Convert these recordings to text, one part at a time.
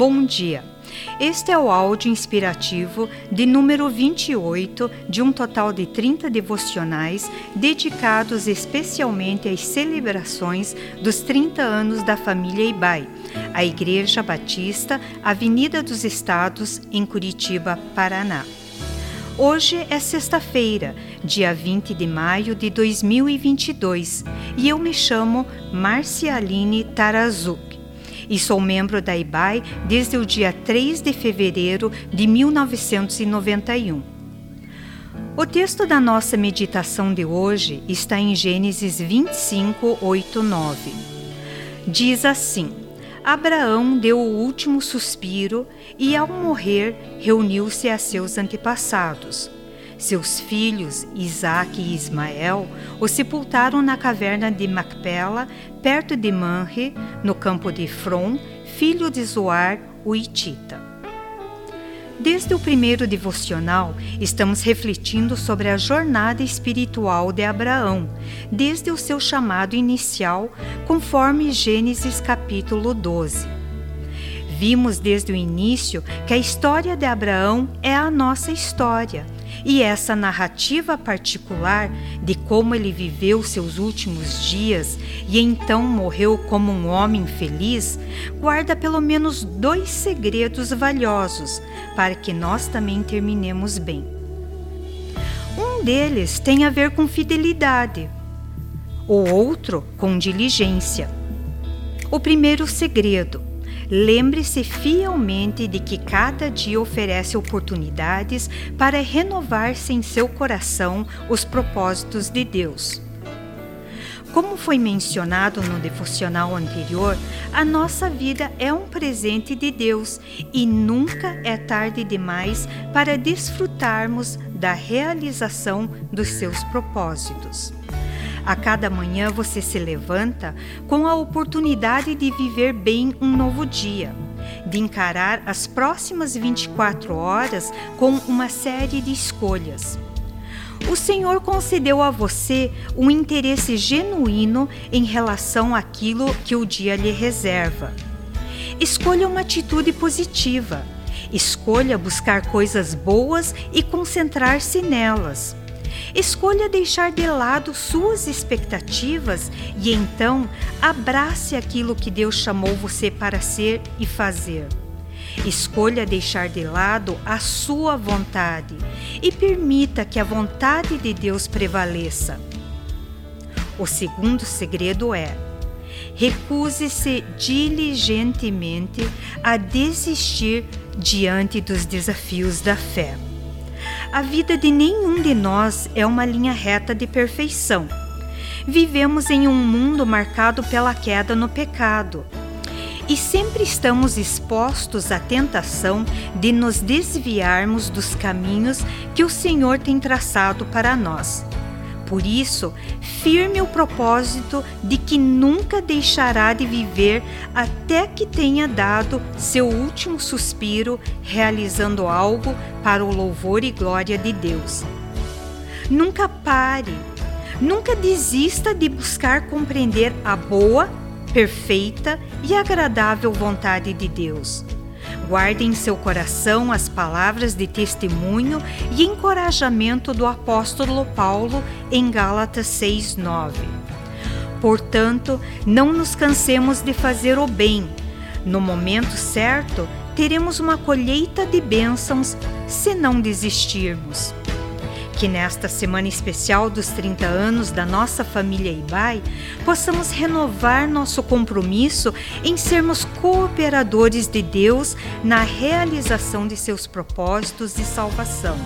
Bom dia. Este é o áudio inspirativo de número 28 de um total de 30 devocionais dedicados especialmente às celebrações dos 30 anos da família Ibai, a Igreja Batista, Avenida dos Estados, em Curitiba, Paraná. Hoje é sexta-feira, dia 20 de maio de 2022, e eu me chamo Marcialine Tarazuk e sou membro da IBAI desde o dia 3 de fevereiro de 1991. O texto da nossa meditação de hoje está em Gênesis 25, 8, 9. Diz assim: Abraão deu o último suspiro e, ao morrer, reuniu-se a seus antepassados. Seus filhos, Isaac e Ismael, o sepultaram na caverna de Macpela, perto de Manre, no campo de Efron, filho de Zoar, o Itita. Desde o primeiro devocional, estamos refletindo sobre a jornada espiritual de Abraão, desde o seu chamado inicial, conforme Gênesis capítulo 12. Vimos desde o início que a história de Abraão é a nossa história e essa narrativa particular de como ele viveu seus últimos dias e então morreu como um homem feliz, guarda pelo menos dois segredos valiosos para que nós também terminemos bem. Um deles tem a ver com fidelidade, o outro com diligência. O primeiro segredo Lembre-se fielmente de que cada dia oferece oportunidades para renovar-se em seu coração os propósitos de Deus. Como foi mencionado no devocional anterior, a nossa vida é um presente de Deus e nunca é tarde demais para desfrutarmos da realização dos seus propósitos. A cada manhã você se levanta com a oportunidade de viver bem um novo dia, de encarar as próximas 24 horas com uma série de escolhas. O Senhor concedeu a você um interesse genuíno em relação àquilo que o dia lhe reserva. Escolha uma atitude positiva. Escolha buscar coisas boas e concentrar-se nelas. Escolha deixar de lado suas expectativas e então abrace aquilo que Deus chamou você para ser e fazer. Escolha deixar de lado a sua vontade e permita que a vontade de Deus prevaleça. O segundo segredo é: recuse-se diligentemente a desistir diante dos desafios da fé. A vida de nenhum de nós é uma linha reta de perfeição. Vivemos em um mundo marcado pela queda no pecado. E sempre estamos expostos à tentação de nos desviarmos dos caminhos que o Senhor tem traçado para nós. Por isso, firme o propósito de que nunca deixará de viver até que tenha dado seu último suspiro, realizando algo para o louvor e glória de Deus. Nunca pare, nunca desista de buscar compreender a boa, perfeita e agradável vontade de Deus. Guarde em seu coração as palavras de testemunho e encorajamento do apóstolo Paulo em Gálatas 6:9. Portanto, não nos cansemos de fazer o bem. No momento certo, teremos uma colheita de bênçãos se não desistirmos que nesta semana especial dos 30 anos da nossa família Ibai, possamos renovar nosso compromisso em sermos cooperadores de Deus na realização de seus propósitos de salvação.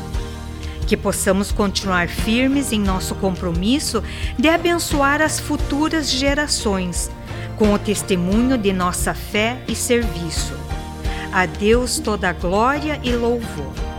Que possamos continuar firmes em nosso compromisso de abençoar as futuras gerações, com o testemunho de nossa fé e serviço. A Deus toda glória e louvor.